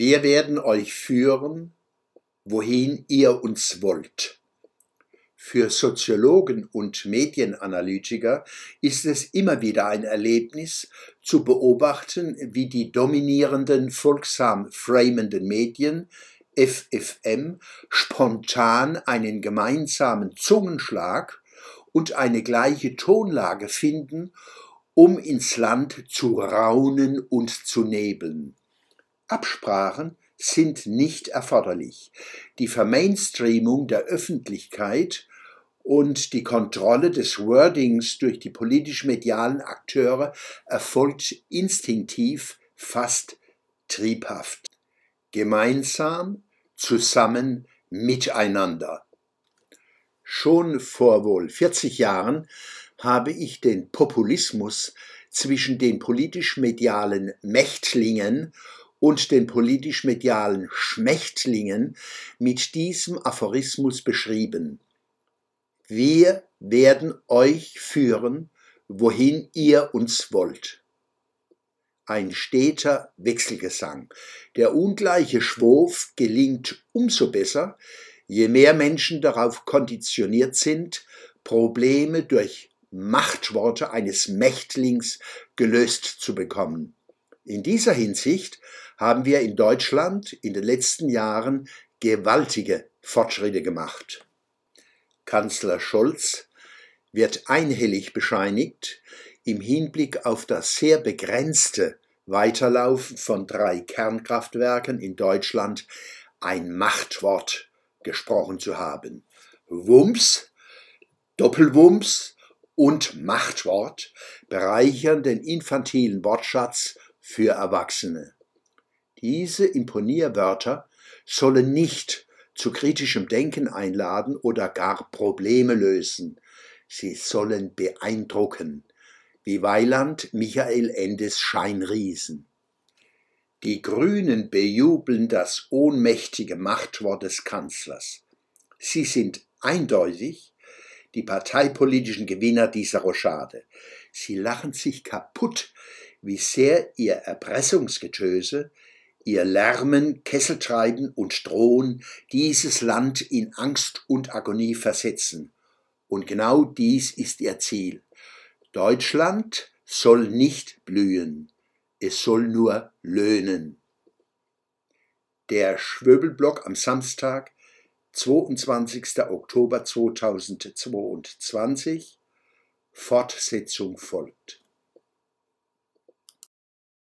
Wir werden euch führen, wohin ihr uns wollt. Für Soziologen und Medienanalytiker ist es immer wieder ein Erlebnis zu beobachten, wie die dominierenden folgsam framenden Medien FFM spontan einen gemeinsamen Zungenschlag und eine gleiche Tonlage finden, um ins Land zu raunen und zu nebeln. Absprachen sind nicht erforderlich. Die Vermainstreamung der Öffentlichkeit und die Kontrolle des Wordings durch die politisch-medialen Akteure erfolgt instinktiv, fast triebhaft. Gemeinsam, zusammen, miteinander. Schon vor wohl 40 Jahren habe ich den Populismus zwischen den politisch-medialen Mächtlingen und den politisch-medialen Schmächtlingen mit diesem Aphorismus beschrieben. Wir werden euch führen, wohin ihr uns wollt. Ein steter Wechselgesang. Der ungleiche Schwof gelingt umso besser, je mehr Menschen darauf konditioniert sind, Probleme durch Machtworte eines Mächtlings gelöst zu bekommen. In dieser Hinsicht haben wir in Deutschland in den letzten Jahren gewaltige Fortschritte gemacht. Kanzler Scholz wird einhellig bescheinigt, im Hinblick auf das sehr begrenzte Weiterlaufen von drei Kernkraftwerken in Deutschland ein Machtwort gesprochen zu haben. Wumms, Doppelwumms und Machtwort bereichern den infantilen Wortschatz für Erwachsene. Diese Imponierwörter sollen nicht zu kritischem Denken einladen oder gar Probleme lösen. Sie sollen beeindrucken, wie Weiland Michael Endes Scheinriesen. Die Grünen bejubeln das ohnmächtige Machtwort des Kanzlers. Sie sind eindeutig die parteipolitischen Gewinner dieser Rochade. Sie lachen sich kaputt, wie sehr ihr Erpressungsgetöse ihr Lärmen, Kesseltreiben und Drohen dieses Land in Angst und Agonie versetzen. Und genau dies ist ihr Ziel. Deutschland soll nicht blühen, es soll nur löhnen. Der Schwöbelblock am Samstag, 22. Oktober 2022, Fortsetzung folgt.